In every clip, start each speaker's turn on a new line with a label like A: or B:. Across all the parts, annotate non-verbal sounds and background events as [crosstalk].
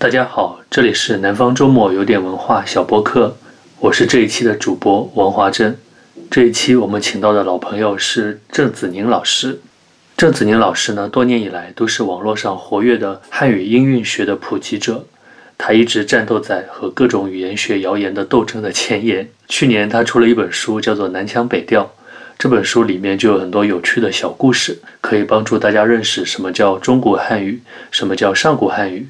A: 大家好，这里是南方周末有点文化小播客，我是这一期的主播王华珍。这一期我们请到的老朋友是郑子宁老师。郑子宁老师呢，多年以来都是网络上活跃的汉语音韵学的普及者，他一直战斗在和各种语言学谣言的斗争的前沿。去年他出了一本书，叫做《南腔北调》。这本书里面就有很多有趣的小故事，可以帮助大家认识什么叫中国汉语，什么叫上古汉语。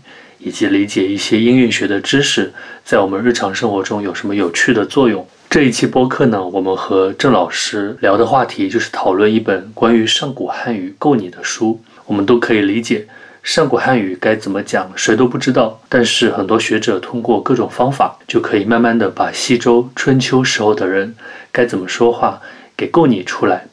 A: 以及理解一些音韵学的知识，在我们日常生活中有什么有趣的作用？这一期播客呢，我们和郑老师聊的话题就是讨论一本关于上古汉语够你的书。我们都可以理解上古汉语该怎么讲，谁都不知道。但是很多学者通过各种方法，就可以慢慢的把西周、春秋时候的人该怎么说话给够你出来。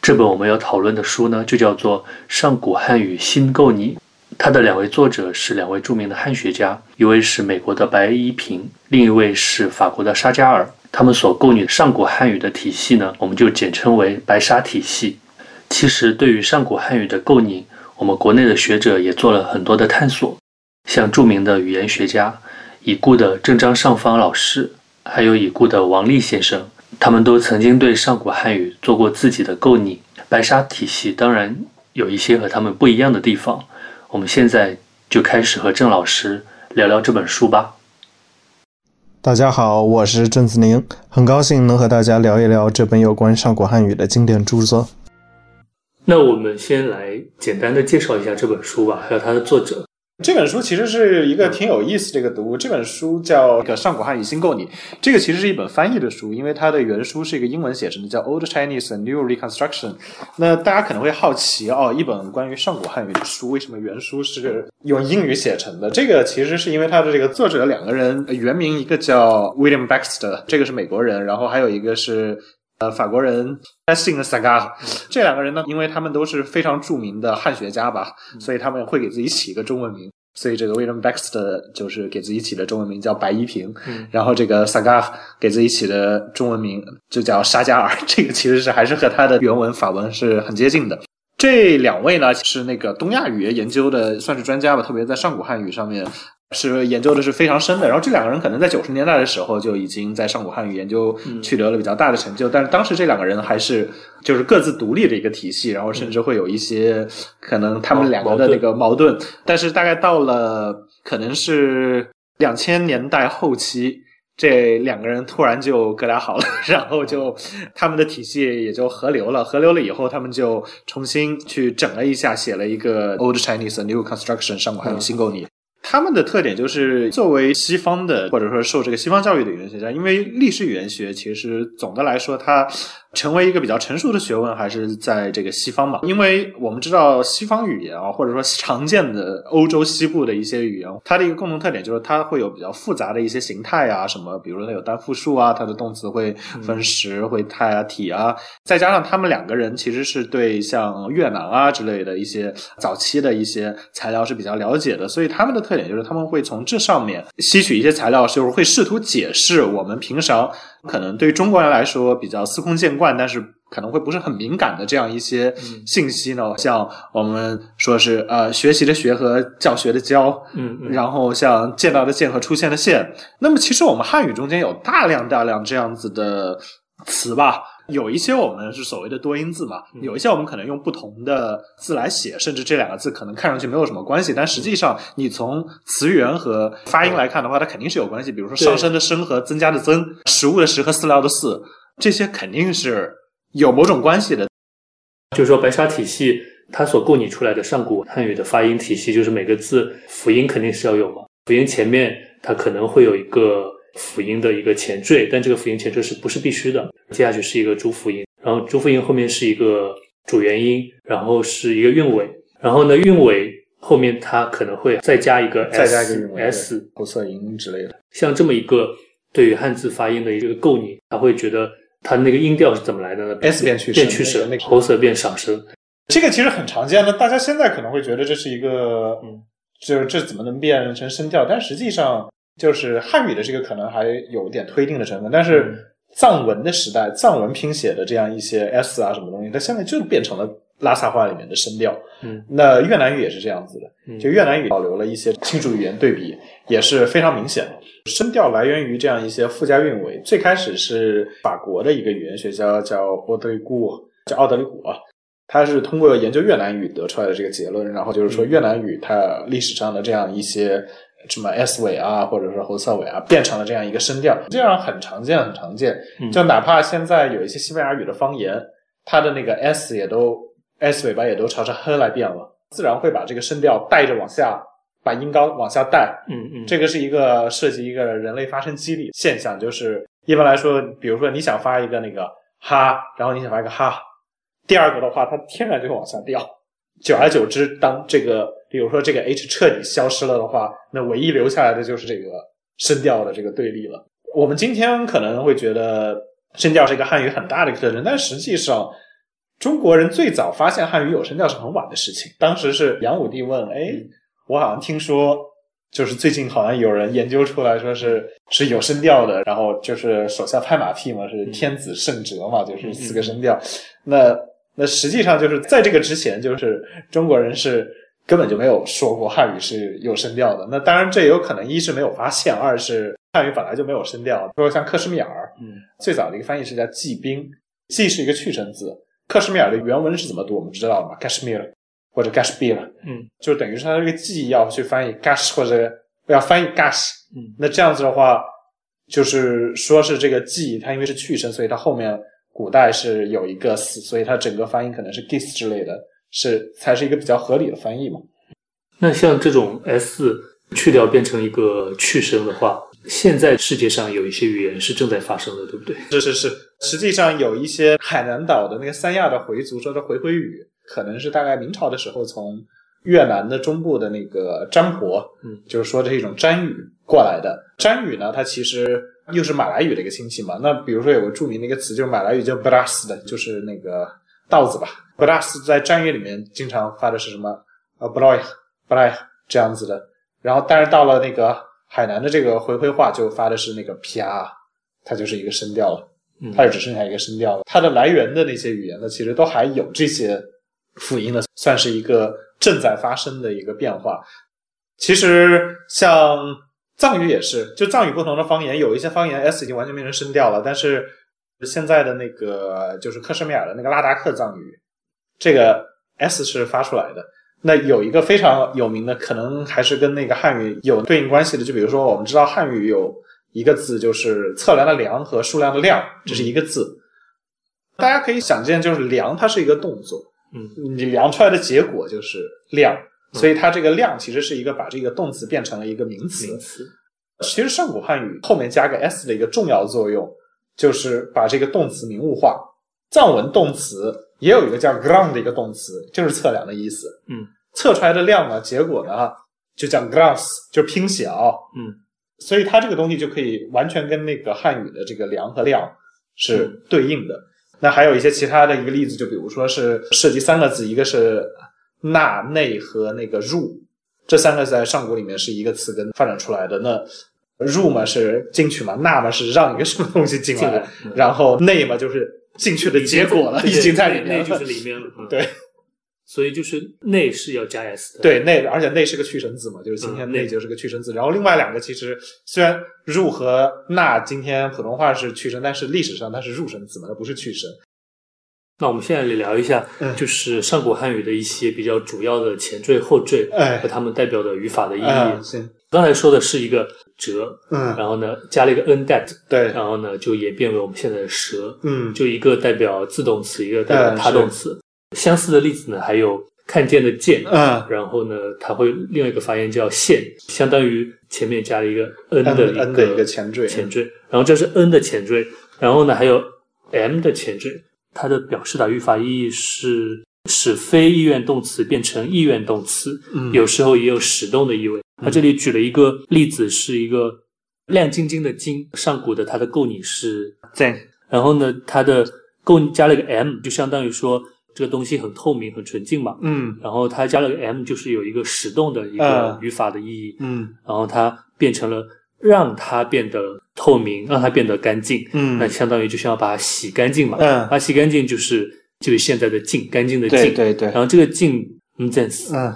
A: 这本我们要讨论的书呢，就叫做《上古汉语新构拟》。它的两位作者是两位著名的汉学家，一位是美国的白一平，另一位是法国的沙加尔。他们所构拟的上古汉语的体系呢，我们就简称为白沙体系。其实，对于上古汉语的构拟，我们国内的学者也做了很多的探索，像著名的语言学家已故的郑张尚方老师，还有已故的王立先生，他们都曾经对上古汉语做过自己的构拟。白沙体系当然有一些和他们不一样的地方。我们现在就开始和郑老师聊聊这本书吧。
B: 大家好，我是郑子宁，很高兴能和大家聊一聊这本有关上古汉语的经典著作。
A: 那我们先来简单的介绍一下这本书吧，还有它的作者。
B: 这本书其实是一个挺有意思的一个读物。这本书叫《个上古汉语新构拟》，这个其实是一本翻译的书，因为它的原书是一个英文写成的，叫《Old Chinese and New Reconstruction》。那大家可能会好奇哦，一本关于上古汉语的书，为什么原书是用英语写成的？这个其实是因为它的这个作者两个人原名，一个叫 William Baxter，这个是美国人，然后还有一个是呃法国人 e s i n Sagar。这两个人呢，因为他们都是非常著名的汉学家吧，所以他们会给自己起一个中文名。所以这个 William Baxter 就是给自己起的中文名叫白一平，然后这个 Sagar 给自己起的中文名就叫沙加尔，[laughs] 这个其实是还是和他的原文法文是很接近的。这两位呢是那个东亚语言研究的算是专家吧，特别在上古汉语上面。是研究的是非常深的，然后这两个人可能在九十年代的时候就已经在上古汉语研究取得了比较大的成就，但是当时这两个人还是就是各自独立的一个体系，然后甚至会有一些可能他们两个的那个矛盾，但是大概到了可能是两千年代后期，这两个人突然就哥俩好了，[laughs] 然后就他们的体系也就合流了，合流了以后，他们就重新去整了一下，写了一个 Old Chinese New Construction 上古汉语新构拟。他们的特点就是，作为西方的或者说受这个西方教育的语言学家，因为历史语言学其实总的来说它。成为一个比较成熟的学问，还是在这个西方嘛？因为我们知道西方语言啊，或者说常见的欧洲西部的一些语言，它的一个共同特点就是它会有比较复杂的一些形态啊，什么，比如说它有单复数啊，它的动词会分时、会态啊、体啊，再加上他们两个人其实是对像越南啊之类的一些早期的一些材料是比较了解的，所以他们的特点就是他们会从这上面吸取一些材料，就是会试图解释我们平常。可能对于中国人来说比较司空见惯，但是可能会不是很敏感的这样一些信息呢，像我们说是呃学习的学和教学的教，
A: 嗯，
B: 然后像见到的见和出现的现，那么其实我们汉语中间有大量大量这样子的词吧，有一些我们是所谓的多音字嘛，有一些我们可能用不同的字来写，甚至这两个字可能看上去没有什么关系，但实际上你从词源和发音来看的话，它肯定是有关系。比如说上升的升和增加的增，食物的食和饲料的饲，这些肯定是有某种关系的。
A: 就是说白沙体系它所构拟出来的上古汉语的发音体系，就是每个字辅音肯定是要有嘛，辅音前面它可能会有一个。辅音的一个前缀，但这个辅音前缀是不是必须的？接下去是一个主辅音，然后主辅音后面是一个主元音，然后是一个韵尾，然后呢韵尾后面它可能会再加一个
B: s，再加一个
A: s
B: 喉塞音之类的。
A: 像这么一个对于汉字发音的一个构拟，他会觉得它那个音调是怎么来的呢
B: ？s 变去
A: 变去
B: 声，
A: 喉塞变上声。
B: 这个其实很常见的，大家现在可能会觉得这是一个，嗯，就这怎么能变成声调？但实际上。就是汉语的这个可能还有一点推定的成分，但是藏文的时代，藏文拼写的这样一些 s 啊什么东西，它现在就变成了拉萨话里面的声调。
A: 嗯，
B: 那越南语也是这样子的，
A: 嗯
B: 就越南语保留了一些亲属语言对比，也是非常明显的。声调来源于这样一些附加韵尾。最开始是法国的一个语言学家叫奥德里古，叫奥德里古啊，他是通过研究越南语得出来的这个结论，然后就是说越南语它历史上的这样一些什么 s 尾啊，或者是喉塞尾啊，变成了这样一个声调，这样很常见，很常见。
A: 嗯
B: 就哪怕现在有一些西班牙语的方言，它的那个 s 也都 s 尾巴也都朝着 h 来变了，自然会把这个声调带着往下，把音高往下带。
A: 嗯嗯，
B: 这个是一个涉及一个人类发声机理现象，就是一般来说，比如说你想发一个那个哈，然后你想发一个哈，第二个的话，它天然就会往下掉。久而久之，当这个比如说这个 h 彻底消失了的话，那唯一留下来的就是这个声调的这个对立了。我们今天可能会觉得声调是一个汉语很大的一个特征，但实际上，中国人最早发现汉语有声调是很晚的事情。当时是杨武帝问：“哎，我好像听说，就是最近好像有人研究出来说是是有声调的，然后就是手下拍马屁嘛，是天子圣哲嘛，就是四个声调。那那实际上就是在这个之前，就是中国人是根本就没有说过汉语是有声调的。那当然这也有可能，一是没有发现，二是汉语本来就没有声调。说像克什米尔，
A: 嗯
B: 最早的一个翻译是叫季兵，季是一个去声字。克什米尔的原文是怎么读？我们知道了吗？Kashmir 或者 Kashmir，
A: 嗯
B: 就等于是它这个季要去翻译 gash 或者要翻译 gash。
A: 嗯
B: 那这样子的话，就是说是这个季它因为是去声，所以它后面古代是有一个死所以它整个发音可能是 gis 之类的，是才是一个比较合理的翻译嘛。
A: 那像这种 s 去掉变成一个去声的话，现在世界上有一些语言是正在发生的，对不对？
B: 是是是，实际上有一些海南岛的那个三亚的回族说的回回语，可能是大概明朝的时候从越南的中部的那个占婆，
A: 嗯，
B: 就是说这是一种占语过来的。占语呢，它其实又是马来语的一个亲戚嘛。那比如说有个著名的一个词，就是马来语叫 beras 的，就是那个稻子吧。Beras 在占语里面经常发的是什么？呃 b r o y b r o y 这样子的。然后，但是到了那个海南的这个回回话，就发的是那个 pr，，它就是一个声调了。
A: 嗯
B: 它就只剩下一个声调了。它的来源的那些语言呢，其实都还有这些辅音的，算是一个正在发生的一个变化。其实像藏语也是，就藏语不同的方言，有一些方言 s 已经完全变成声调了，但是现在的那个就是克什米尔的那个拉达克藏语，这个 s 是发出来的。那有一个非常有名的，可能还是跟那个汉语有对应关系的，就比如说我们知道汉语有一个字就是测量的量和数量的量，这是一个字。大家可以想见，就是量它是一个动作，
A: 嗯，
B: 你量出来的结果就是量，所以它这个量其实是一个把这个动词变成了一个名词。
A: 名词。
B: 其实上古汉语后面加个 s 的一个重要作用，就是把这个动词名物化。藏文动词也有一个叫 “ground” 的一个动词，就是测量的意思。
A: 嗯，
B: 测出来的量呢，结果呢就叫 grams，就是拼小。
A: 嗯，
B: 所以它这个东西就可以完全跟那个汉语的这个量和量是对应的。那还有一些其他的一个例子，就比如说是涉及三个字，一个是纳、内和那个入，这三个在上古里面是一个词根发展出来的。那入嘛是进去嘛，纳嘛是让一个什么东西进来，
A: 进来嗯
B: 然后内嘛就是进去的结果了，[laughs] 已经在里面了。
A: 内就是里面了。嗯
B: 对，
A: 所以就是内是要加 s 的。
B: 对内，而且内是个去神字嘛，就是今天
A: 嗯内
B: 内就是个去声字。然后另外两个其实虽然入和纳今天普通话是去神，但是历史上它是入神字嘛，它不是去神。
A: 那我们现在来聊一下，
B: 嗯
A: 就是上古汉语的一些比较主要的前缀、后缀
B: 哎
A: 和它们代表的语法的意义。刚才说的是一个折，
B: 嗯，
A: 然后呢加了一个 n dat，
B: 对，
A: 然后呢就演变为我们现在的蛇，
B: 嗯，
A: 就一个代表自动词，一个代表
B: 嗯
A: 他动词。相似的例子呢，还有看见的见，
B: 嗯。
A: 然后呢，它会另外一个发音叫现，相当于前面加了一个 n 的
B: n 的一个前缀，
A: 前缀，然后这是 n 的前缀，然后呢还有 m 的前缀，它的表示的语法意义是使非意愿动词变成意愿动词，
B: 嗯。
A: 有时候也有使动的意味。它这里举了一个例子，是一个亮晶晶的晶，上古的它的构拟是
B: 在，
A: 然后呢，它的构加了一个 m，就相当于说这个东西很透明、很纯净嘛。
B: 嗯
A: 然后它加了个 m，就是有一个使动的一个
B: 嗯
A: 语法的意义。
B: 嗯
A: 然后它变成了让它变得透明，让它变得干净。
B: 嗯
A: 那相当于就是要把它洗干净嘛。
B: 嗯
A: 把它洗干净就是就是现在的净，干净的
B: 对
A: 净。
B: 对对
A: 然，后这个净 m z e n s
B: 嗯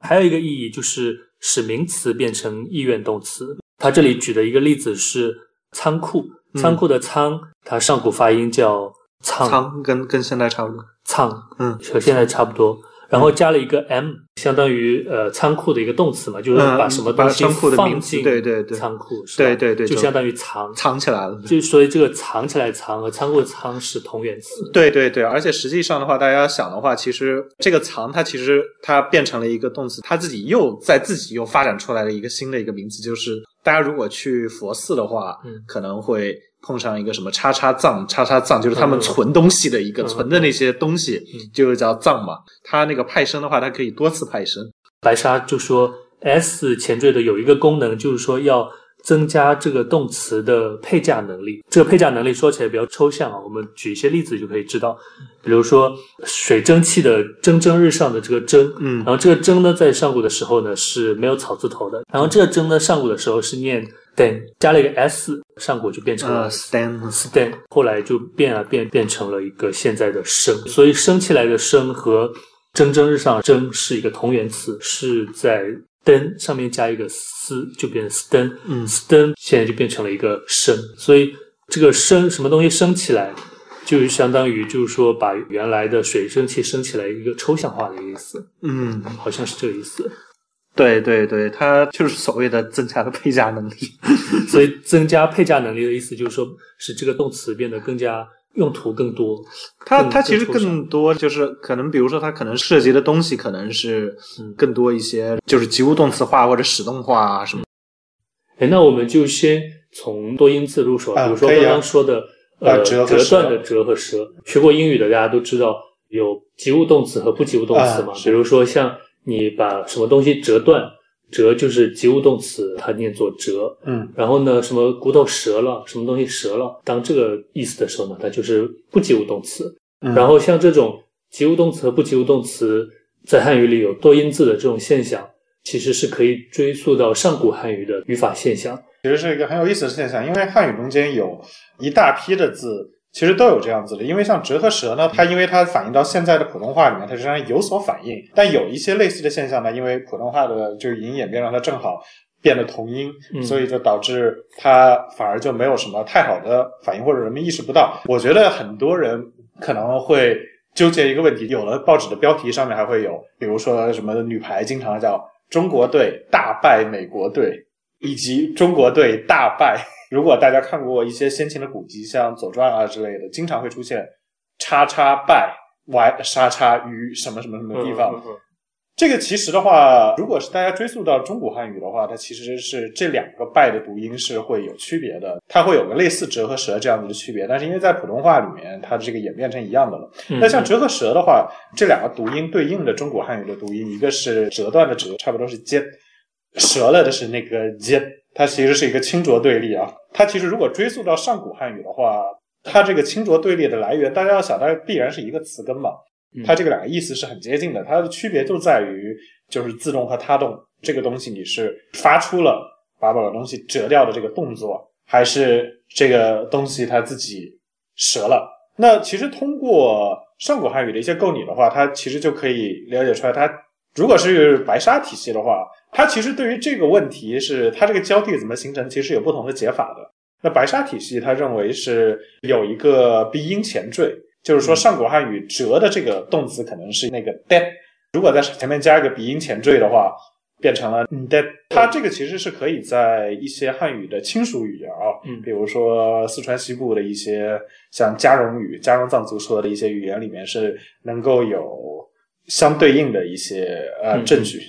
A: 还有一个意义就是使名词变成意愿动词。他这里举的一个例子是仓库，
B: 嗯
A: 仓库的仓，它上古发音叫仓，
B: 仓跟跟现在差不多。
A: 仓，
B: 嗯
A: 和现在差不多。然后加了一个 m，相当于呃仓库的一个动词嘛，就是
B: 嗯
A: 把什么东西
B: 把仓库的
A: 放进
B: 对对对
A: 仓库，
B: 对对对就
A: 就相当于藏。
B: 藏起来了。
A: 就所以这个藏起来藏和仓库的仓是同源词。
B: 对对对，而且实际上的话，大家要想的话，其实这个藏它其实它变成了一个动词，它自己又在自己又发展出来了一个新的一个名词，就是大家如果去佛寺的话，
A: 嗯
B: 可能会碰上一个什么叉叉藏，叉叉藏，就是他们
A: 嗯
B: 存东西的一个、
A: 嗯
B: 存的那些东西，
A: 嗯
B: 就是叫藏嘛。它那个派生的话，它可以多次派生。
A: 白沙就说 s 前缀的有一个功能，就是说要增加这个动词的配架能力。这个配架能力说起来比较抽象啊，我们举一些例子就可以知道。比如说水蒸气的蒸蒸日上的这个蒸，
B: 嗯
A: 然后这个蒸呢，在上古的时候呢是没有草字头的，然后这个蒸呢，上古的时候是念 den，加了一个 s，上古就变成了
B: 呃
A: ，stand，stand，后来就变啊变变成了一个现在的升，所以升起来的升和蒸蒸日上蒸是一个同源词，是在灯上面加一个丝就变成 stan，
B: 嗯。
A: stan 现在就变成了一个升，所以这个升什么东西升起来，就相当于就是说把原来的水蒸气升起来一个抽象化的意思，
B: 嗯，
A: 好像是这个意思。
B: 对对对，它就是所谓的增加了配价能力。[laughs] [laughs]
A: 所以增加配价能力的意思就是说，使这个动词变得更加用途更多。
B: 它它其实
A: 更
B: 多就是可能，比如说它可能涉及的东西可能是
A: 嗯
B: 更多一些，就是及物动词化或者使动化啊什么。
A: 哎，那我们就先从多音字入手，
B: 啊
A: 比如说刚刚说的、
B: 啊
A: 呃
B: 折
A: 折断的折和舌。学过英语的大家都知道有及物动词和不及物动词嘛，比如说像你把什么东西折断，折就是及物动词，它念作折。
B: 嗯
A: 然后呢，什么骨头折了，什么东西折了，当这个意思的时候呢，它就是不及物动词。
B: 嗯
A: 然后像这种及物动词和不及物动词在汉语里有多音字的这种现象，其实是可以追溯到上古汉语的语法现象。
B: 其实是一个很有意思的现象，因为汉语中间有一大批的字，其实都有这样子的。因为像折和蛇呢，它因为它反映到现在的普通话里面，它实际上有所反应。但有一些类似的现象呢，因为普通话的就是语音演变让它正好变得同音，
A: 嗯
B: 所以就导致它反而就没有什么太好的反应，或者人们意识不到。我觉得很多人可能会。纠结一个问题，有了报纸的标题上面还会有，比如说什么女排经常叫中国队大败美国队，以及中国队大败。如果大家看过一些先秦的古籍，像《左传》啊之类的，经常会出现叉叉拜 y 叉叉于什么什么什么地方。
A: 嗯嗯嗯
B: 这个其实的话，如果是大家追溯到中古汉语的话，它其实是这两个“拜”的读音是会有区别的，它会有个类似“折”和“舌”这样子的区别。但是因为在普通话里面，它这个演变成一样的了。
A: 嗯
B: 那像“折”和“舌”的话，这两个读音对应的中古汉语的读音，一个是折断的“折”，差不多是“接”，折了的是那个“接”，它其实是一个清浊对立啊。它其实如果追溯到上古汉语的话，它这个清浊对立的来源，大家要想，它必然是一个词根嘛。
A: 嗯
B: 它这个两个意思是很接近的，它的区别就在于就是自动和他动这个东西，你是发出了把某个东西折掉的这个动作，还是这个东西它自己折了？那其实通过上古汉语的一些构拟的话，它其实就可以了解出来，它如果是白沙体系的话，它其实对于这个问题是它这个交替怎么形成，其实有不同的解法的。那白沙体系，它认为是有一个鼻音前缀，就是说上古汉语“折”的这个动词可能是那个 “dead”，如果在前面加一个鼻音前缀的话，变成了 “dead”。它这个其实是可以在一些汉语的亲属语言啊，
A: 嗯
B: 比如说四川西部的一些像嘉绒语、嘉绒藏族说的一些语言里面是能够有相对应的一些呃
A: 嗯
B: 证据。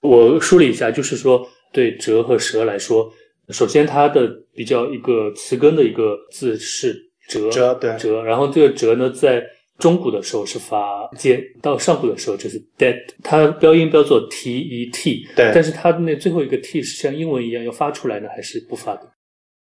A: 我梳理一下，就是说对折和舌来说，首先它的比较一个词根的一个字是折，
B: 折对
A: 折，然后这个折呢，在中古的时候是发尖，到上古的时候就是 dead，它标音标作 t e t，
B: 对
A: 但是它的那最后一个 t 是像英文一样要发出来呢，还是不发的？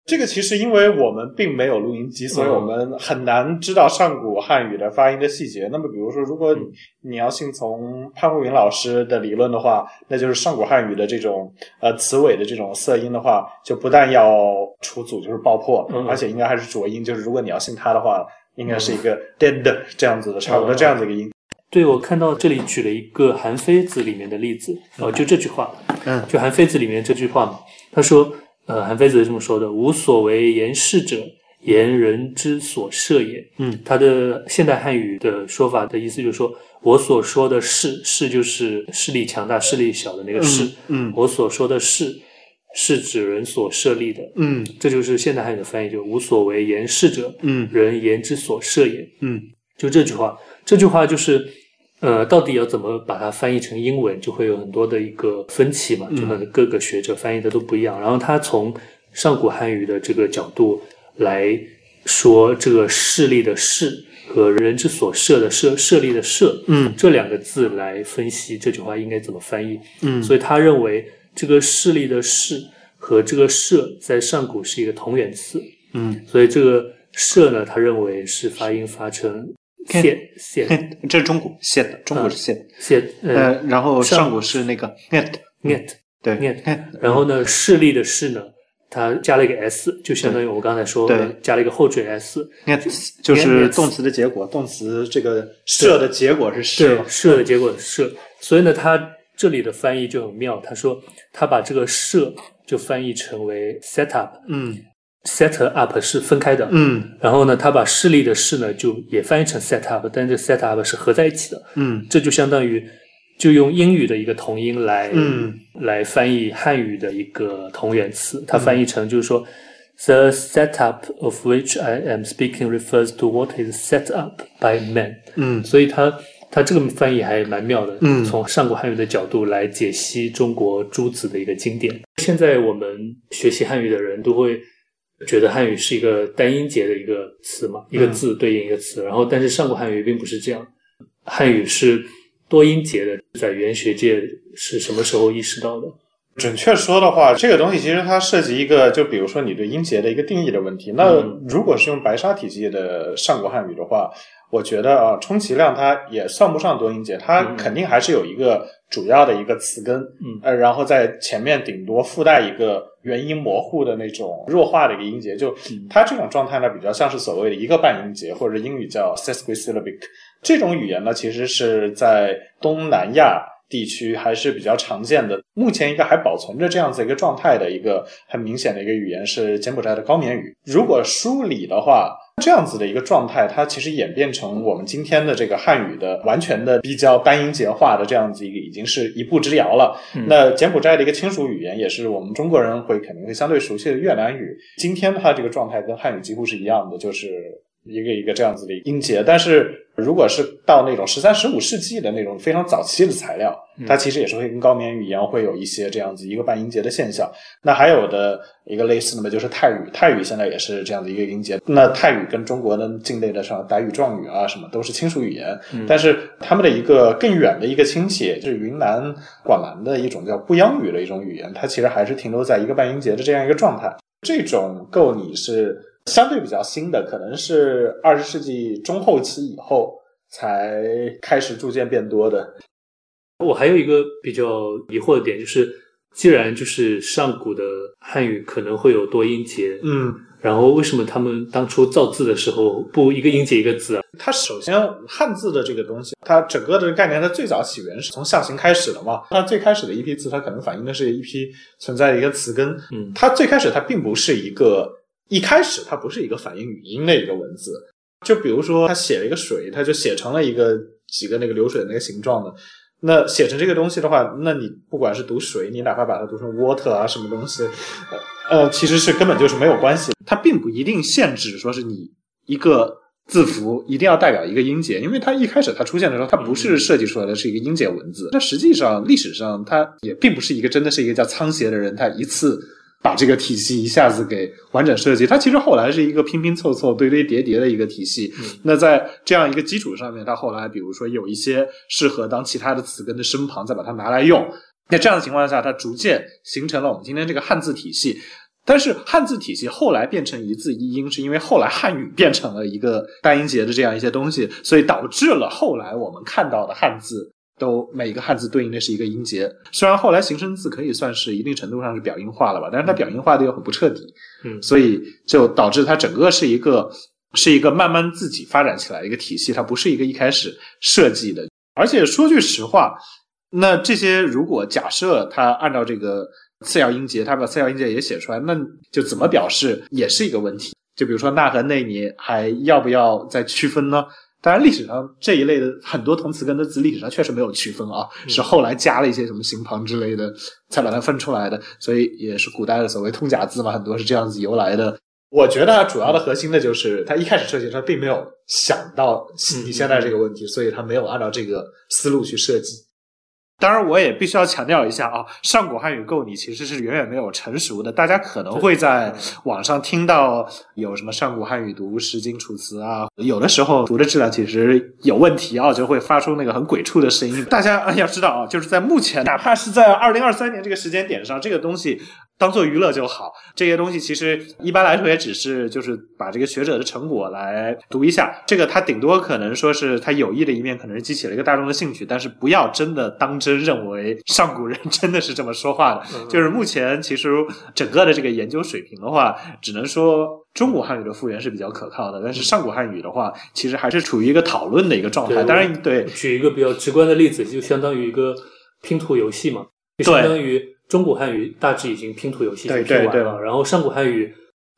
B: 这个其实因为我们并没有录音机，所以我们很难知道上古汉语的发音的细节。那么，比如说，如果
A: 嗯
B: 你要信从潘慧云老师的理论的话，那就是上古汉语的这种呃词尾的这种色音的话，就不但要除组，就是爆破，
A: 嗯
B: 而且应该还是浊音。就是如果你要信他的话，应该是一个 dead 这样子的，差不多这样子一个音。
A: 对，我看到这里举了一个《韩非子》里面的例子，哦，就这句话，
B: 嗯，
A: 就《韩非子》里面这句话嘛，他说，呃，韩非子是这么说的：“无所为言事者，言人之所设也。”
B: 嗯，
A: 他的现代汉语的说法的意思就是说，我所说的事，事就是势力强大、势力小的那个势，
B: 嗯
A: 我所说的事，是指人所设立的，
B: 嗯。
A: 这就是现代汉语的翻译，就无所为言事者，
B: 嗯。
A: 人言之所设也。
B: 嗯。
A: 就这句话，这句话就是，呃，到底要怎么把它翻译成英文，就会有很多的一个分歧嘛，就可能各个学者翻译的都不一样。然后他从上古汉语的这个角度来说，这个势力的势和人之所设的设设立的设，
B: 嗯
A: 这两个字来分析这句话应该怎么翻译。
B: 嗯
A: 所以他认为这个势力的势和这个设在上古是一个同源词，
B: 嗯，
A: 所以这个设呢，他认为是发音发成现现
B: 这是中古现的，中古是现。
A: 现呃
B: 呃，然后
A: 上
B: 上古是那个
A: net，net，
B: 对
A: net 然后呢势力的势呢，它加了一个 s，就相当于我刚才说
B: 对
A: 的加了一个后缀
B: s，net 就是动词的结果，动词这个设的结果是
A: 对
B: 设，
A: 设的结果是设，所以呢，它这里的翻译就很妙，他说他把这个设就翻译成为 set up。
B: 嗯
A: set up 是分开的，
B: 嗯。
A: 然后呢，他把势力的势呢就也翻译成 set up，但这 set up 是合在一起的，
B: 嗯。
A: 这就相当于就用英语的一个同音来、
B: 嗯。
A: 来翻译汉语的一个同源词，它翻译成就是说、The setup of which I am speaking refers to what is set up by man，
B: 嗯。
A: 所以它它这个翻译还蛮妙的，
B: 嗯。
A: 从上古汉语的角度来解析中国诸子的一个经典。现在我们学习汉语的人都会觉得汉语是一个单音节的一个词嘛，一个字对应一个词，然后但是上古汉语并不是这样，汉语是多音节的，在语言学界是什么时候意识到的？
B: 准确说的话，这个东西其实它涉及一个，就比如说你对音节的一个定义的问题。那
A: 嗯
B: 如果是用白沙体系的上古汉语的话，我觉得啊，充其量它也算不上多音节，它
A: 嗯
B: 肯定还是有一个主要的一个词根，
A: 嗯
B: 呃，然后在前面顶多附带一个元音模糊的那种弱化的一个音节，就
A: 嗯
B: 它这种状态呢，比较像是所谓的一个半音节，或者英语叫 sesquisyllabic。这种语言呢，其实是在东南亚地区还是比较常见的。目前一个还保存着这样子一个状态的一个很明显的一个语言是柬埔寨的高棉语。如果梳理的话，这样子的一个状态，它其实演变成我们今天的这个汉语的完全的比较单音节化的这样子一个，已经是一步之遥了。
A: 嗯
B: 那柬埔寨的一个亲属语言，也是我们中国人会肯定会相对熟悉的越南语。今天它这个状态跟汉语几乎是一样的，就是一个一个这样子的音节。但是如果是到那种十三、十五世纪的那种非常早期的材料，它其实也是会跟高棉语一样，会有一些这样子一个半音节的现象。那还有的一个类似的嘛，就是泰语，泰语现在也是这样的一个音节。那泰语跟中国的境内的像傣语、壮语啊什么都是亲属语言，但是他们的一个更远的一个亲戚，就是云南、广南的一种叫布央语的一种语言，它其实还是停留在一个半音节的这样一个状态。这种够你是相对比较新的，可能是二十世纪中后期以后才开始逐渐变多的。
A: 我还有一个比较疑惑的点，就是既然就是上古的汉语可能会有多音节，
B: 嗯，
A: 然后为什么他们当初造字的时候不一个音节一个字啊？
B: 它首先汉字的这个东西，它整个的概念，它最早起源是从象形开始的嘛。它最开始的一批字，它可能反映的是一批存在的一个词根。
A: 嗯
B: 它最开始它并不是一个，一开始它不是一个反映语音的一个文字。就比如说，他写了一个水，他就写成了一个几个那个流水的那个形状的。那写成这个东西的话，那你不管是读水，你哪怕把它读成 water 啊什么东西，呃，呃其实是根本就是没有关系。它并不一定限制说是你一个字符一定要代表一个音节，因为它一开始它出现的时候，它不是设计出来的是一个音节文字。那实际上历史上它也并不是一个真的是一个叫仓颉的人，他一次。把这个体系一下子给完整设计，它其实后来是一个拼拼凑凑、堆堆叠叠的一个体系。那在这样一个基础上面，它后来比如说有一些适合当其他的词根的身旁，再把它拿来用。那这样的情况下，它逐渐形成了我们今天这个汉字体系。但是汉字体系后来变成一字一音，是因为后来汉语变成了一个单音节的这样一些东西，所以导致了后来我们看到的汉字都每一个汉字对应的是一个音节。虽然后来形声字可以算是一定程度上是表音化了吧，但是它表音化的又很不彻底，
A: 嗯
B: 所以就导致它整个是一个是一个慢慢自己发展起来的一个体系，它不是一个一开始设计的。而且说句实话，那这些如果假设它按照这个次要音节，它把次要音节也写出来，那就怎么表示也是一个问题。就比如说那和那，你还要不要再区分呢？当然，历史上这一类的很多同词根的字，历史上确实没有区分啊，是后来加了一些什么形旁之类的，才把它分出来的。所以也是古代的所谓通假字嘛，很多是这样子由来的。我觉得主要的核心的就是他一开始设计，他并没有想到你现在这个问题，所以他没有按照这个思路去设计。当然，我也必须要强调一下啊，上古汉语构你其实是远远没有成熟的。大家可能会在网上听到有什么上古汉语读《诗经》《楚辞》啊，有的时候读的质量其实有问题啊，就会发出那个很鬼畜的声音。大家要知道啊，就是在目前，哪怕是在二零二三年这个时间点上，这个东西。当做娱乐就好，这些东西其实一般来说也只是就是把这个学者的成果来读一下，这个他顶多可能说是他有益的一面，可能是激起了一个大众的兴趣，但是不要真的当真认为上古人 [laughs] 真的是这么说话的。就是目前其实整个的这个研究水平的话，只能说中古汉语的复原是比较可靠的，但是上古汉语的话，其实还是处于一个讨论的一个状态。当然，对，
A: 举一个比较直观的例子，就相当于一个拼图游戏嘛，就相当于。中古汉语大致已经拼图游戏拼完了，然后上古汉语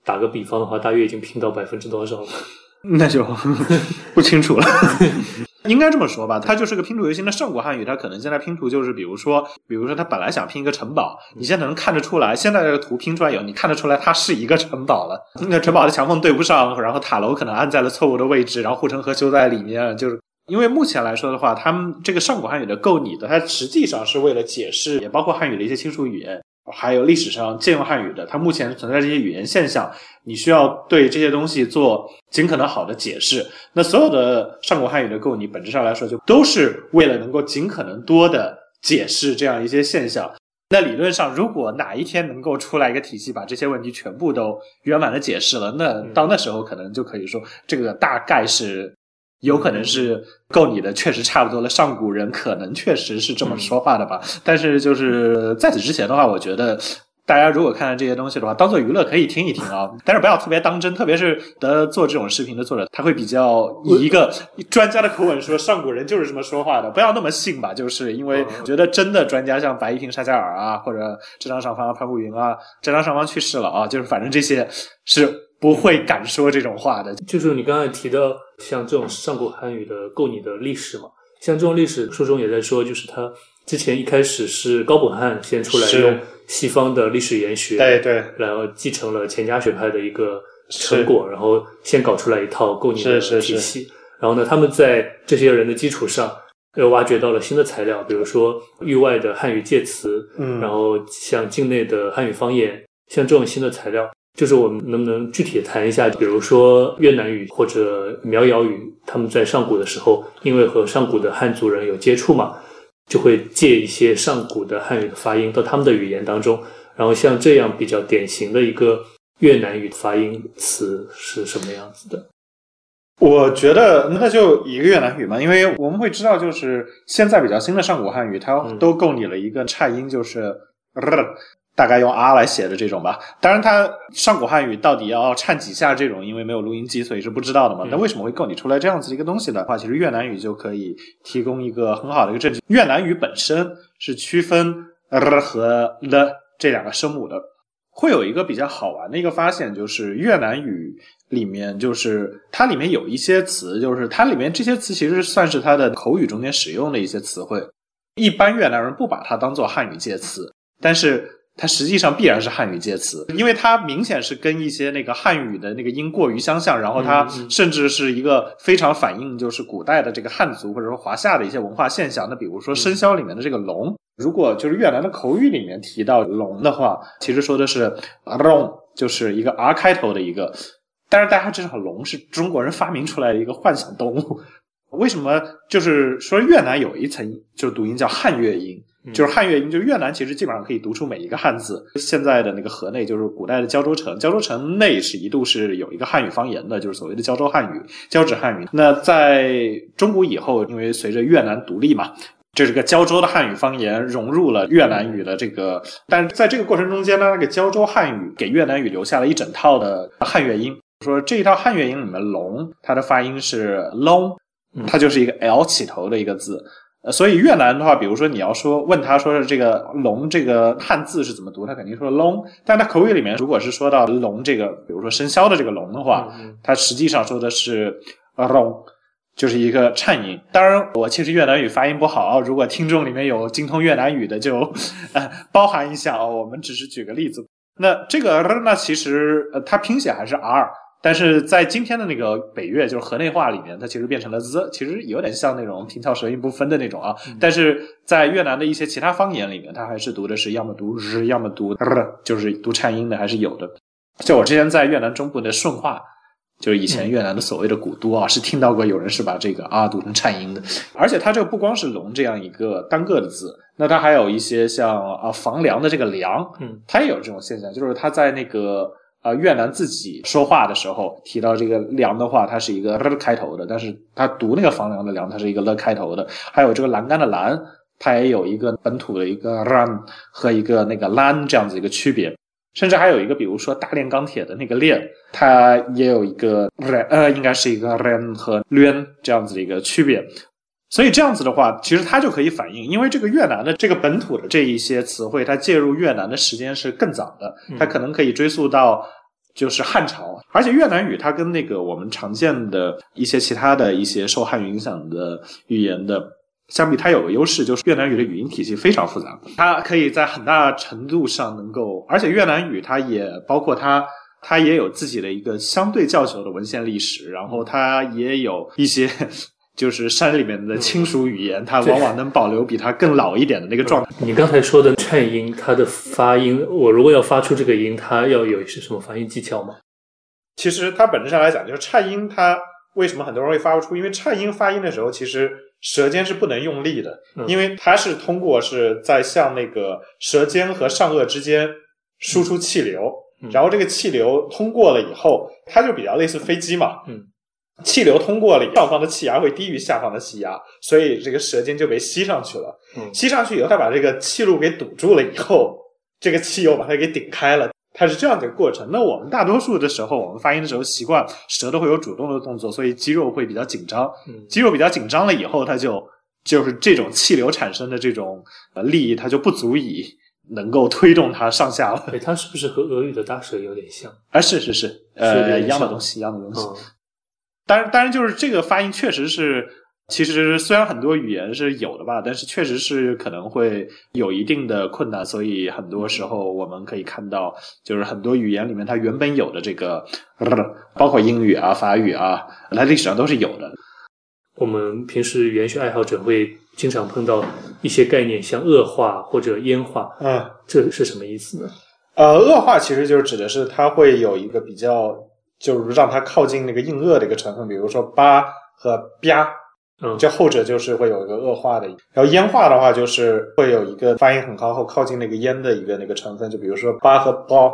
A: 打个比方的话，大约已经拼到百分之多少了？[laughs]
B: 那就 [laughs] 不清楚了。[laughs] 应该这么说吧，它就是个拼图游戏。那上古汉语它可能现在拼图就是，比如说，比如说它本来想拼一个城堡，你现在能看得出来，现在这个图拼出来以后，你看得出来它是一个城堡了。那城堡的墙缝对不上，然后塔楼可能按在了错误的位置，然后护城河修在里面，就是。因为目前来说的话，他们这个上古汉语的构拟的，它实际上是为了解释，也包括汉语的一些亲属语言，还有历史上借用汉语的，它目前存在这些语言现象，你需要对这些东西做尽可能好的解释。那所有的上古汉语的构拟，本质上来说，就都是为了能够尽可能多的解释这样一些现象。那理论上，如果哪一天能够出来一个体系，把这些问题全部都圆满的解释了，那到那时候可能就可以说，这个大概是。有可能是够你的，确实差不多了。上古人可能确实是这么说话的吧。但是就是在此之前的话，我觉得大家如果看到这些东西的话，当做娱乐可以听一听啊。但是不要特别当真，特别是的做这种视频的作者，他会比较以一个专家的口吻说上古人就是这么说话的，不要那么信吧。就是因为我觉得真的专家像白一平、沙加尔啊，或者这张上方潘步云啊，这张上方去世了啊，就是反正这些是。不会敢说这种话的，
A: 就是你刚才提到像这种上古汉语的构拟的历史嘛，像这种历史书中也在说，就是他之前一开始是高本汉先出来用西方的历史研学，
B: 对对，
A: 然后继承了钱家学派的一个成果，然后先搞出来一套构拟的体系，然后呢，他们在这些人的基础上又挖掘到了新的材料，比如说域外的汉语介词，嗯，然后像境内的汉语方言，像这种新的材料。就是我们能不能具体谈一下，比如说越南语或者苗瑶语，他们在上古的时候，因为和上古的汉族人有接触嘛，就会借一些上古的汉语的发音到他们的语言当中。然后像这样比较典型的一个越南语发音词是什么样子的？
B: 我觉得那就一个越南语嘛，因为我们会知道，就是现在比较新的上古汉语，它都构拟了一个颤音，就是。大概用 R 来写的这种吧，当然它上古汉语到底要颤几下这种，因为没有录音机，所以是不知道的嘛。那为什么会构拟出来这样子的一个东西的话，其实越南语就可以提供一个很好的一个证据。越南语本身是区分 R 和 L 这两个声母的，会有一个比较好玩的一个发现，就是越南语里面就是它里面有一些词，就是它里面这些词其实算是它的口语中间使用的一些词汇，一般越南人不把它当做汉语介词，但是。它实际上必然是汉语介词，因为它明显是跟一些那个汉语的那个音过于相像，然后它甚至是一个非常反映就是古代的这个汉族或者说华夏的一些文化现象。那比如说生肖里面的这个龙，如果就是越南的口语里面提到龙的话，其实说的是 long，就是一个 R 开头的一个。但是大家知道龙是中国人发明出来的一个幻想动物，[laughs] 为什么？就是说越南有一层就是读音叫汉越音。就是汉乐音，就越南其实基本上可以读出每一个汉字。现在的那个河内，就是古代的胶州城，胶州城内是一度是有一个汉语方言的，就是所谓的胶州汉语、胶质汉语。那在中古以后，因为随着越南独立嘛，这是个胶州的汉语方言融入了越南语的这个，但是在这个过程中间呢，那个胶州汉语给越南语留下了一整套的汉越音。说这一套汉乐音里面“龙”，它的发音是 “long”，它就是一个 “l” 起头的一个字。呃，所以越南的话，比如说你要说问他说是这个“龙”这个汉字是怎么读，他肯定说 “long”。但他口语里面，如果是说到“龙”这个，比如说生肖的这个“龙”的话，他实际上说的是 “long”，就是一个颤音。当然，我其实越南语发音不好，如果听众里面有精通越南语的，就呃包含一下哦。我们只是举个例子。那这个那其实呃，它拼写还是 “r”。但是在今天的那个北越，就是河内话里面，它其实变成了 z，其实有点像那种平翘舌音不分的那种啊。但是在越南的一些其他方言里面，它还是读的是要么读日，要么读就是读颤音的，还是有的。就我之前在越南中部的顺化，就是以前越南的所谓的古都啊，是听到过有人是把这个啊读成颤音的。而且它这个不光是龙这样一个单个的字，那它还有一些像啊房梁的这个梁，嗯，它也有这种现象，就是它在那个。啊，越南自己说话的时候提到这个“梁”的话，它是一个了开头的，但是它读那个房梁的“梁”，它是一个了开头的。还有这个栏杆的“栏”，它也有一个本土的一个 “ran” 和一个那个 “lan” 这样子一个区别。甚至还有一个，比如说大炼钢铁的那个“炼”，它也有一个 ren，呃，应该是一个 “ren” 和 “luen” 这样子的一个区别。所以这样子的话，其实它就可以反映，因为这个越南的这个本土的这一些词汇，它介入越南的时间是更早的，它可能可以追溯到。就是汉朝，而且越南语它跟那个我们常见的一些其他的一些受汉语影响的语言的相比，它有个优势，就是越南语的语音体系非常复杂，它可以在很大程度上能够，而且越南语它也包括它，它也有自己的一个相对较久的文献历史，然后它也有一些。就是山里面的亲属语言，它往往能保留比它更老一点的那个状态。
A: 你刚才说的颤音，它的发音，我如果要发出这个音，它要有一些什么发音技巧吗？
B: 其实它本质上来讲，就是颤音，它为什么很多人会发不出？因为颤音发音的时候，其实舌尖是不能用力的，因为它是通过是在向那个舌尖和上颚之间输出气流，然后这个气流通过了以后，它就比较类似飞机嘛。嗯。气流通过了，上方的气压会低于下方的气压，所以这个舌尖就被吸上去了。吸上去以后，它把这个气路给堵住了以后，这个气又把它给顶开了。它是这样的过程。那我们大多数的时候，我们发音的时候习惯舌头会有主动的动作，所以肌肉会比较紧张。肌肉比较紧张了以后，它就就是这种气流产生的这种呃力，它就不足以能够推动它上下了。
A: 它是不是和俄语的大舌有点像？
B: 啊，是是是，呃，一样的东西，一样的东西。当然，当然，就是这个发音确实是，其实虽然很多语言是有的吧，但是确实是可能会有一定的困难，所以很多时候我们可以看到，就是很多语言里面它原本有的这个，包括英语啊、法语啊，它历史上都是有的。
A: 我们平时语言学爱好者会经常碰到一些概念，像恶化或者烟化，
B: 嗯，
A: 这是什么意思呢？
B: 呃，恶化其实就是指的是它会有一个比较。就是让它靠近那个硬腭的一个成分，比如说巴和吧，嗯，就后者就是会有一个恶化的。然后烟化的话，就是会有一个发音很高后靠近那个烟的一个那个成分，就比如说巴和包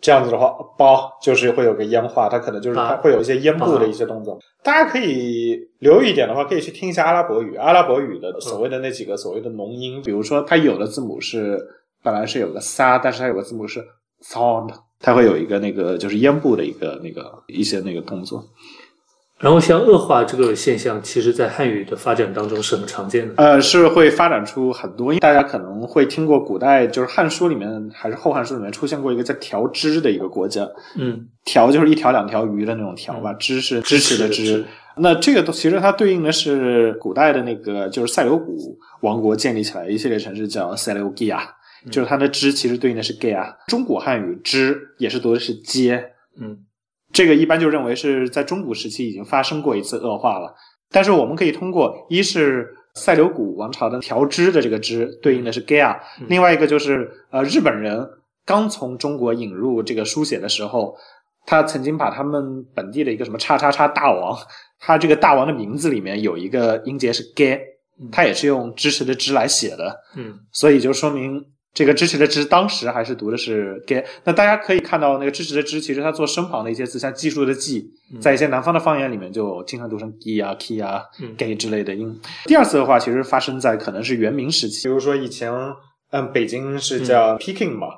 B: 这样子的话，包就是会有个烟化，它可能就是它会有一些烟部的一些动作。大家可以留意一点的话，可以去听一下阿拉伯语，阿拉伯语的所谓的那几个所谓的浓音，比如说它有的字母是本来是有个撒，但是它有个字母是 sound。它会有一个那个就是咽部的一个那个一些那个动作，
A: 然后像恶化这个现象，其实在汉语的发展当中是很常见的。
B: 呃，是会发展出很多，大家可能会听过古代就是《汉书》里面还是《后汉书》里面出现过一个叫条支的一个国家。
A: 嗯，
B: 条就是一条两条鱼的那种条吧，支是支持的支。那这个都其实它对应的是古代的那个就是塞琉古王国建立起来一系列城市叫塞琉基亚。就是它的“之”其实对应的是 “ge” 啊，中古汉语“之”也是读的是“接”。
A: 嗯，
B: 这个一般就认为是在中古时期已经发生过一次恶化了。但是我们可以通过一是塞琉古王朝的调支的这个“支”对应的是 “ge” 啊，另外一个就是呃日本人刚从中国引入这个书写的时候，他曾经把他们本地的一个什么“叉叉叉大王”，[laughs] 他这个大王的名字里面有一个音节是 “ge”，他也是用支持的“支”来写的。
A: 嗯，
B: 所以就说明。这个支持的支，当时还是读的是 “ge”。那大家可以看到，那个支持的支，其实它做声旁的一些字，像技术的技，在一些南方的方言里面就经常读成 “gi” 啊、“ki” 啊、“ge” 之类的音。第二次的话，其实发生在可能是元明时期，比如说以前，嗯，北京是叫 Peking 嘛，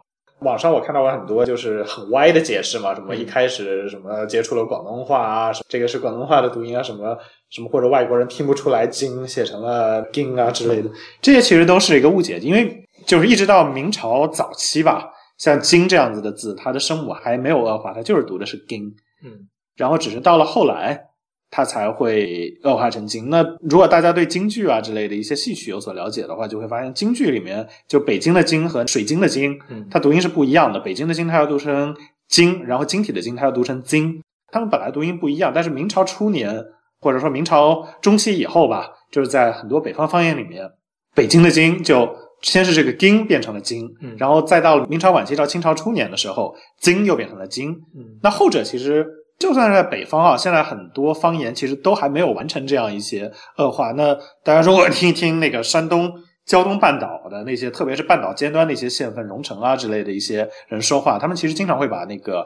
B: 网上我看到过很多就是很歪的解释嘛，什么一开始什么接触了广东话啊，这个是广东话的读音啊，什么什么或者外国人听不出来“京”写成了“经”啊之类的，这些其实都是一个误解，因为就是一直到明朝早期吧，像“金”这样子的字，它的声母还没有恶化，它就是读的是“金”，
A: 嗯，
B: 然后只是到了后来。它才会恶化成金。那如果大家对京剧啊之类的一些戏曲有所了解的话，就会发现京剧里面就北京的京和水晶的晶，它读音是不一样的。北京的京它要读成金，然后晶体的晶它要读成金，它们本来读音不一样。但是明朝初年或者说明朝中期以后吧，就是在很多北方方言里面，北京的京就先是这个金变成了京，然后再到明朝晚期到清朝初年的时候，金又变成了京。那后者其实。就算是在北方啊，现在很多方言其实都还没有完成这样一些恶化。那大家如果听一听那个山东胶东半岛的那些，特别是半岛尖端的一些县份，荣成啊之类的一些人说话，他们其实经常会把那个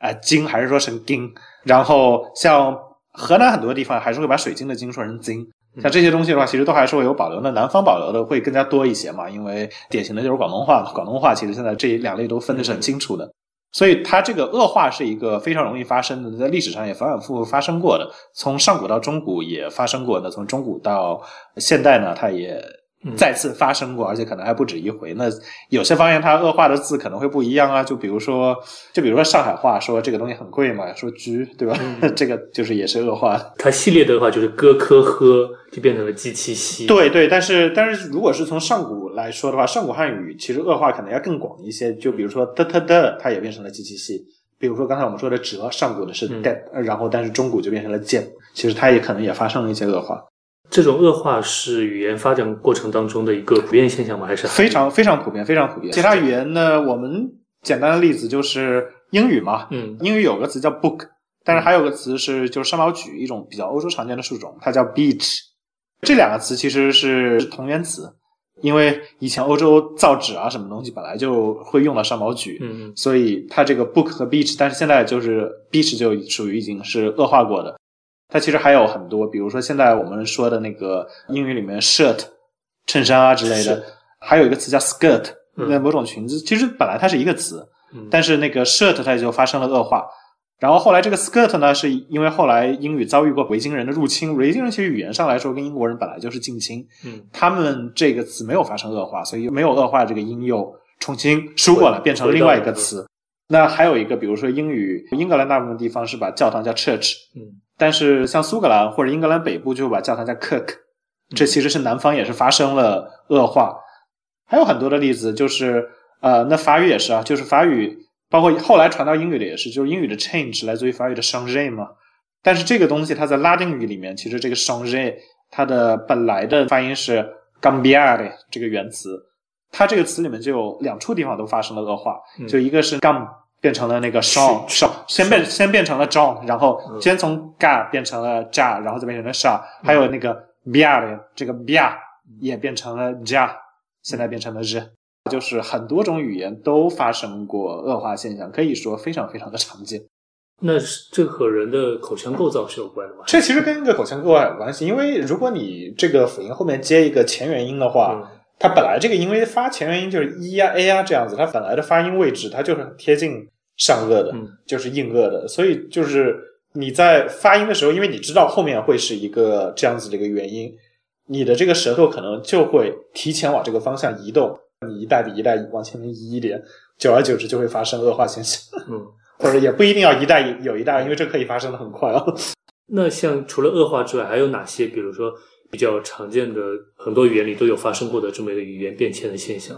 B: 呃金还是说成丁，然后像河南很多地方还是会把水晶的晶说成京。像这些东西的话，其实都还是会有保留。那南方保留的会更加多一些嘛，因为典型的就是广东话，广东话其实现在这两类都分的是很清楚的。所以它这个恶化是一个非常容易发生的，在历史上也反反复复发生过的，从上古到中古也发生过，的从中古到现代呢，它也。再次发生过，而且可能还不止一回。那有些方言它恶化的字可能会不一样啊，就比如说，就比如说上海话说这个东西很贵嘛，说居，对吧？[laughs] 这个就是也是恶化。
A: 它系列的话就是哥科呵就变成了鸡七西。
B: 对对，但是但是如果是从上古来说的话，上古汉语其实恶化可能要更广一些。就比如说的的的，它也变成了鸡七西。比如说刚才我们说的折，上古的是 de，然后但是中古就变成了剑，其实它也可能也发生了一些恶化。
A: 这种恶化是语言发展过程当中的一个普遍现象吗？还是
B: 非常非常普遍，非常普遍。其他语言呢？我们简单的例子就是英语嘛。
A: 嗯，
B: 英语有个词叫 book，但是还有个词是就是山毛榉，一种比较欧洲常见的树种，它叫 beech。这两个词其实是同源词，因为以前欧洲造纸啊什么东西本来就会用到山毛榉，
A: 嗯，
B: 所以它这个 book 和 beech，但是现在就是 beech 就属于已经是恶化过的。它其实还有很多，比如说现在我们说的那个英语里面 shirt 衬衫啊之类的，还有一个词叫 skirt，那某种裙子，其实本来它是一个词，但是那个 shirt 它就发生了恶化。然后后来这个 skirt 呢，是因为后来英语遭遇过维京人的入侵，维京人其实语言上来说跟英国人本来就是近亲，
A: 嗯，
B: 他们这个词没有发生恶化，所以没有恶化这个音又重新输过来变成了另外一个词。那还有一个，比如说英语，英格兰大部分地方是把教堂叫 church，
A: 嗯。
B: 但是像苏格兰或者英格兰北部就把教堂叫 cook，这其实是南方也是发生了恶化。还有很多的例子，就是呃，那法语也是啊，就是法语包括后来传到英语的也是，就是英语的 change 来自于法语的 changer 嘛。但是这个东西它在拉丁语里面，其实这个 changer 它的本来的发音是 gambiare 这个原词，它这个词里面就有两处地方都发生了恶化，就一个是 gam。变成了那个 Sean，先变先变成了 John，然后先从 Ga 变成了 Ja，然后再变成了 Sha，还有那个 Bia 这个 Bia 也变成了 Ja，现在变成了 Z，就是很多种语言都发生过恶化现象，可以说非常非常的常见。
A: 那是这和人的口腔构造是有关的吗？
B: 这其实跟一个口腔构造有关系，因为如果你这个辅音后面接一个前元音的话。它本来这个因为发前元音就是 e 呀 a 呀这样子，它本来的发音位置它就是很贴近上颚的，就是硬腭的，所以就是你在发音的时候，因为你知道后面会是一个这样子的一个元音，你的这个舌头可能就会提前往这个方向移动，你一代比一代往前面移一点，久而久之就会发生恶化现象。
A: 嗯，[laughs]
B: 或者也不一定要一代有一代，因为这可以发生的很快哦。
A: 那像除了恶化之外，还有哪些？比如说。比较常见的很多语言里都有发生过的这么一个语言变迁的现象，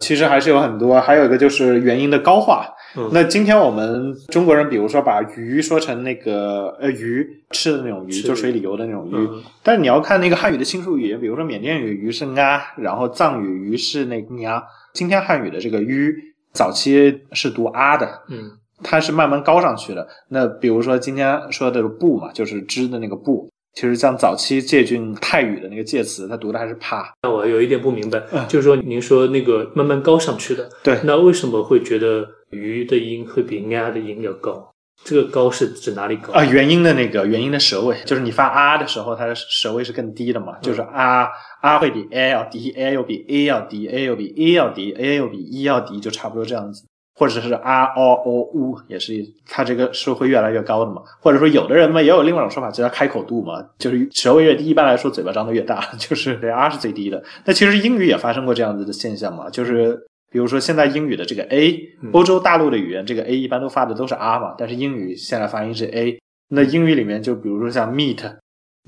B: 其实还是有很多，还有一个就是元音的高化。那今天我们中国人，比如说把鱼说成那个呃鱼吃的那种鱼，就水里游的那种鱼，但是你要看那个汉语的亲属语言，比如说缅甸语鱼是啊，然后藏语鱼是那个啊。今天汉语的这个鱼早期是读啊的，
A: 嗯，
B: 它是慢慢高上去的。那比如说今天说的不嘛，就是知的那个不。其实像早期借俊泰语的那个介词，他读的还是怕。
A: 那我有一点不明白，就是说您说那个慢慢高上去的，
B: 对，
A: 那为什么会觉得鱼的音会比鸭的音要高？这个高是指哪里高
B: 啊？元音的那个元音的舌位，就是你发啊的时候，它的舌位是更低的嘛？就是啊啊会比 a 要低，a 又比 a 要低，a 又比 a 要低，a 又比 e 要低，就差不多这样子。或者是啊哦哦呜，也是它这个是会越来越高的嘛？或者说有的人嘛也有另外一种说法，就叫开口度嘛，就是舌位越低，一般来说嘴巴张得越大，[laughs] 就是这 r 是最低的。那其实英语也发生过这样子的现象嘛，就是比如说现在英语的这个 a，欧洲大陆的语言这个 a 一般都发的都是 r 嘛，但是英语现在发音是 a。那英语里面就比如说像 meat，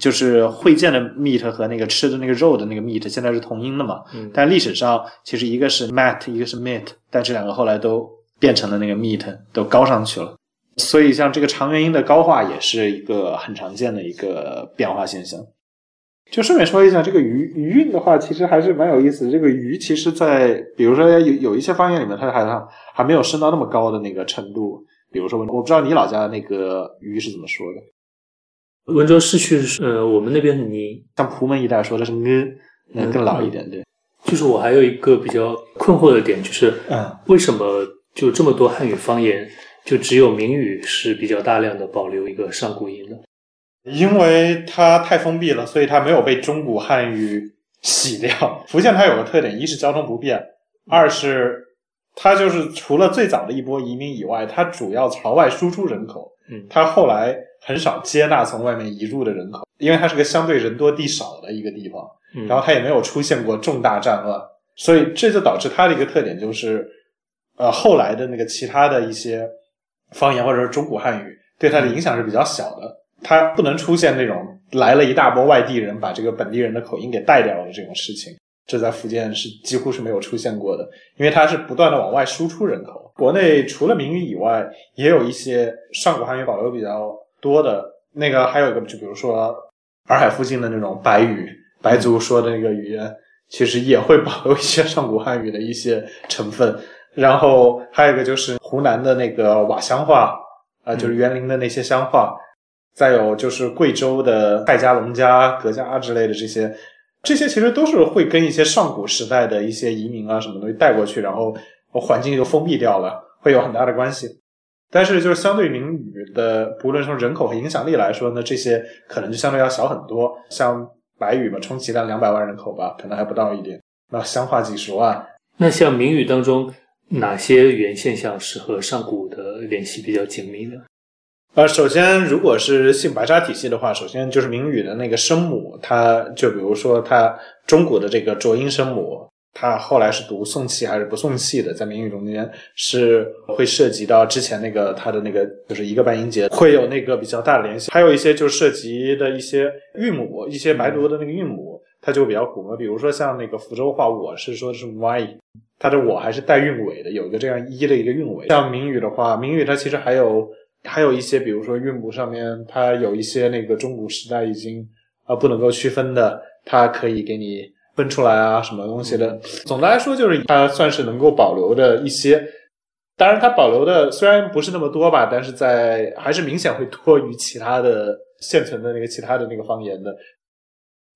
B: 就是会见的 meat 和那个吃的那个肉的那个 meat，现在是同音的嘛？但历史上其实一个是 mat，一个是 meat，但这两个后来都。变成了那个 meet 都高上去了，所以像这个长元音的高化也是一个很常见的一个变化现象。就顺便说一下，这个余余韵的话，其实还是蛮有意思的。这个余其实，在比如说有有一些方言里面，它还还没有升到那么高的那个程度。比如说，我不知道你老家的那个余是怎么说的。
A: 温州市区呃，我们那边很泥，
B: 像蒲门一带说的是嗯，那更老一点。对，
A: 就是我还有一个比较困惑的点，就是
B: 嗯，
A: 为什么？就这么多汉语方言，就只有闽语是比较大量的保留一个上古音的，
B: 因为它太封闭了，所以它没有被中古汉语洗掉。福建它有个特点，一是交通不便，二是它就是除了最早的一波移民以外，它主要朝外输出人口，
A: 嗯，
B: 它后来很少接纳从外面移入的人口，因为它是个相对人多地少的一个地方，然后它也没有出现过重大战乱，所以这就导致它的一个特点就是。呃，后来的那个其他的一些方言或者是中古汉语，对它的影响是比较小的。它不能出现那种来了一大波外地人把这个本地人的口音给带掉的这种事情，这在福建是几乎是没有出现过的。因为它是不断的往外输出人口。国内除了闽语以外，也有一些上古汉语保留比较多的。那个还有一个，就比如说洱海附近的那种白语，白族说的那个语言，其实也会保留一些上古汉语的一些成分。然后还有一个就是湖南的那个瓦乡话，啊，就是园林的那些乡话，再有就是贵州的蔡家、龙家、葛家之类的这些，这些其实都是会跟一些上古时代的一些移民啊什么东西带过去，然后环境就封闭掉了，会有很大的关系。但是就是相对闽语的，不论从人口和影响力来说呢，这些可能就相对要小很多。像白语嘛，充其量两百万人口吧，可能还不到一点。那乡话几十万。
A: 那像闽语当中。哪些语言现象是和上古的联系比较紧密的？
B: 呃，首先，如果是姓白沙体系的话，首先就是闽语的那个声母，它就比如说它中古的这个浊音声母，它后来是读送气还是不送气的，在闽语中间是会涉及到之前那个它的那个就是一个半音节会有那个比较大的联系，还有一些就涉及的一些韵母，一些白读的那个韵母，它就比较古嘛，比如说像那个福州话，我是说是 y。它的我还是带韵尾的，有一个这样一的一个韵尾。像明语的话，明语它其实还有还有一些，比如说韵母上面，它有一些那个中古时代已经啊不能够区分的，它可以给你分出来啊，什么东西的。总的来说，就是它算是能够保留的一些。当然，它保留的虽然不是那么多吧，但是在还是明显会多于其他的现存的那个其他的那个方言的。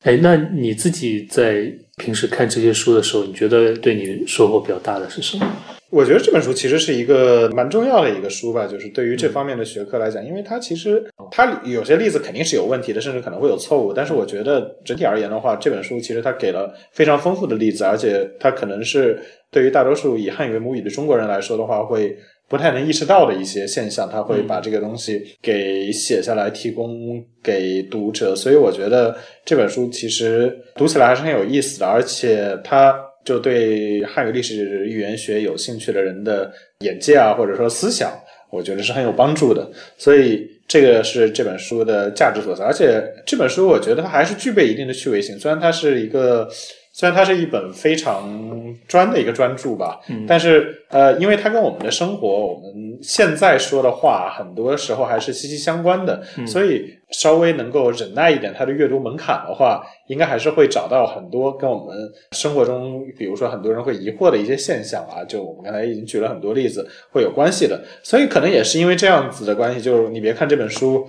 A: 哎，那你自己在平时看这些书的时候，你觉得对你收获比较大的是什么？
B: 我觉得这本书其实是一个蛮重要的一个书吧，就是对于这方面的学科来讲，因为它其实它有些例子肯定是有问题的，甚至可能会有错误。但是我觉得整体而言的话，这本书其实它给了非常丰富的例子，而且它可能是对于大多数以汉语为母语的中国人来说的话，会。不太能意识到的一些现象，他会把这个东西给写下来，提供给读者。所以我觉得这本书其实读起来还是很有意思的，而且它就对汉语历史语言学有兴趣的人的眼界啊，或者说思想，我觉得是很有帮助的。所以这个是这本书的价值所在。而且这本书我觉得它还是具备一定的趣味性，虽然它是一个。虽然它是一本非常专的一个专著吧，但是呃，因为它跟我们的生活，我们现在说的话，很多时候还是息息相关的，所以稍微能够忍耐一点它的阅读门槛的话，应该还是会找到很多跟我们生活中，比如说很多人会疑惑的一些现象啊，就我们刚才已经举了很多例子，会有关系的。所以可能也是因为这样子的关系，就是你别看这本书。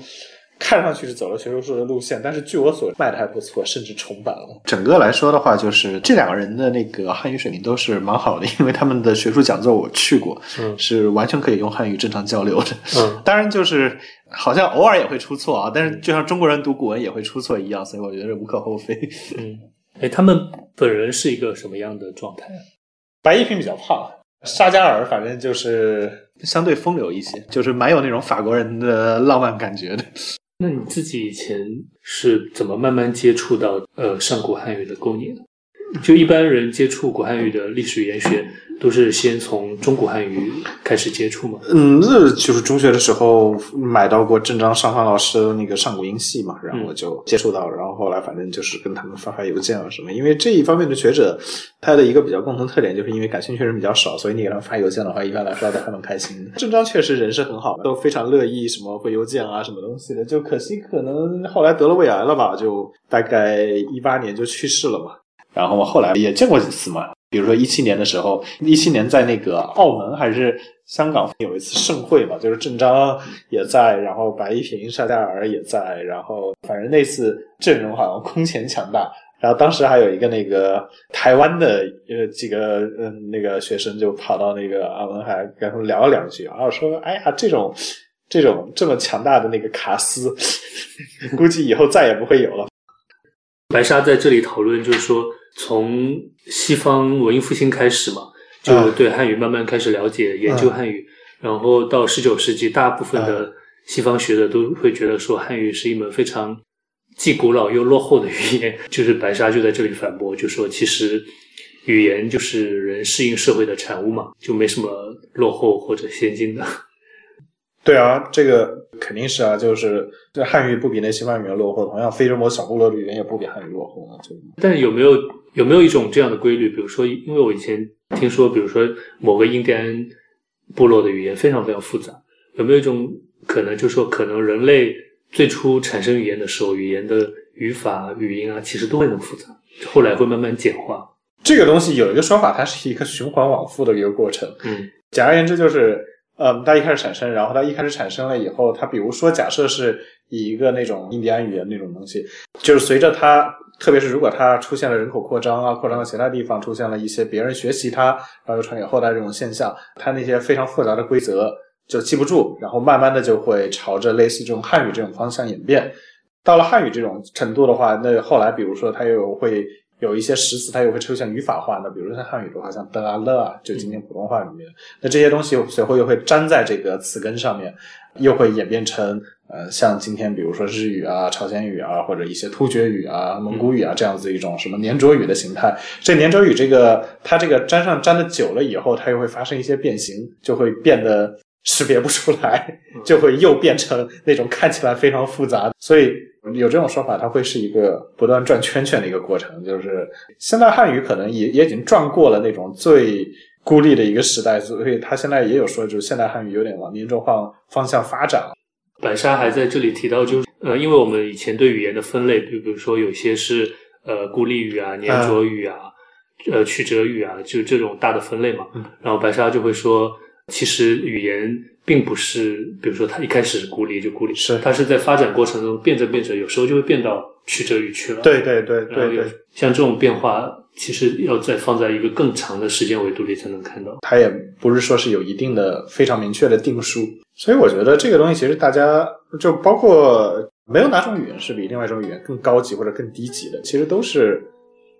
B: 看上去是走了学术书的路线，但是据我所知卖的还不错，甚至重版了。整个来说的话，就是这两个人的那个汉语水平都是蛮好的，因为他们的学术讲座我去过，
A: 嗯
B: 是完全可以用汉语正常交流的。
A: 嗯
B: 当然就是好像偶尔也会出错啊，但是就像中国人读古文也会出错一样，所以我觉得无可厚非。
A: 嗯，哎，他们本人是一个什么样的状态啊？
B: 白一平比较胖，沙加尔反正就是相对风流一些，就是蛮有那种法国人的浪漫感觉的。
A: 那你自己以前是怎么慢慢接触到呃上古汉语的构拟的？就一般人接触古汉语的历史语言学，都是先从中古汉语开始接触嘛？
B: 嗯，那就是中学的时候买到过郑章上方老师的那个上古音系嘛，然后我就接触到，然后后来反正就是跟他们发发邮件啊什么，因为这一方面的学者，他的一个比较共同特点就是因为感兴趣的人比较少，所以你给他们发邮件的话，一般来说都还蛮开心的。郑章确实人是很好的，都非常乐意什么回邮件啊什么东西的，就可惜可能后来得了胃癌了吧，就大概一八年就去世了嘛。然后我后来也见过几次嘛，比如说一七年的时候，一七年在那个澳门还是香港有一次盛会嘛，就是郑章也在，然后白一平、沙加尔也在，然后反正那次阵容好像空前强大。然后当时还有一个那个台湾的呃几个嗯那个学生就跑到那个澳门还跟他们聊了两句，然后说哎呀这种这种这么强大的那个卡斯，[laughs] 估计以后再也不会有了。
A: 白沙在这里讨论，就是说从西方文艺复兴开始嘛，就
B: 嗯
A: 对汉语慢慢开始了解、研究汉语，然后到十九世纪，大部分的西方学者都会觉得说汉语是一门非常既古老又落后的语言。[laughs] 就是白沙就在这里反驳，就说其实语言就是人适应社会的产物嘛，就没什么落后或者先进的。
B: 对啊，这个肯定是啊，就是这汉语不比那西方语言落后，同样非洲某小部落的语言也不比汉语落后啊。就
A: 但有没有有没有一种这样的规律？比如说，因为我以前听说，比如说某个印第安部落的语言非常非常复杂，有没有一种可能，就是说，可能人类最初产生语言的时候，语言的语法、语音啊，其实都会很复杂，后来会慢慢简化。
B: 这个东西有一个说法，它是一个循环往复的一个过程。
A: 嗯
B: 简而言之，就是，嗯，它一开始产生，然后它一开始产生了以后，它比如说假设是以一个那种印第安语言那种东西，就是随着它，特别是如果它出现了人口扩张啊，扩张到其他地方，出现了一些别人学习它，然后又传给后代这种现象，它那些非常复杂的规则就记不住，然后慢慢的就会朝着类似这种汉语这种方向演变。到了汉语这种程度的话，那后来比如说它又会有一些实词，它又会出现语法化的，比如说像汉语的话，像的啊、了啊，就今天普通话里面，那这些东西随后又会粘在这个词根上面，又会演变成呃，像今天比如说日语啊、朝鲜语啊，或者一些突厥语啊、蒙古语啊这样子一种什么粘着语的形态。这粘着语这个它这个粘上粘的久了以后，它又会发生一些变形，就会变得识别不出来，就会又变成那种看起来非常复杂。所以有这种说法，它会是一个不断转圈圈的一个过程。就是现代汉语可能也也已经转过了那种最孤立的一个时代，所以它现在也有说，就是现代汉语有点往民众化方向发展了。
A: 白沙还在这里提到，就是呃，因为我们以前对语言的分类，比比如说有些是呃孤立语啊、粘着语啊、呃曲折语啊，就这种大的分类嘛。
B: 嗯
A: 然后白沙就会说，其实语言并不是，比如说它一开始是孤立就孤立，
B: 是
A: 它是在发展过程中变着变着，有时候就会变到曲折与曲了。
B: 对对对对，
A: 像这种变化，其实要再放在一个更长的时间维度里才能看到。
B: 它也不是说是有一定的非常明确的定数，所以我觉得这个东西其实大家就包括没有哪种语言是比另外一种语言更高级或者更低级的，其实都是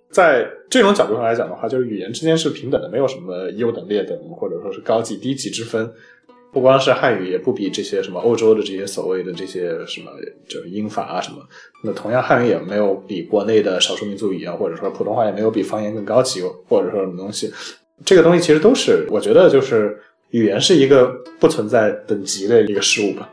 B: 在这种角度上来讲的话，就是语言之间是平等的，没有什么优等劣等或者说是高级低级之分。不光是汉语，也不比这些什么欧洲的这些所谓的这些什么就是英法啊什么。那同样，汉语也没有比国内的少数民族语言，或者说普通话也没有比方言更高级，或者说什么东西。这个东西其实都是，我觉得就是语言是一个不存在等级的一个事物吧。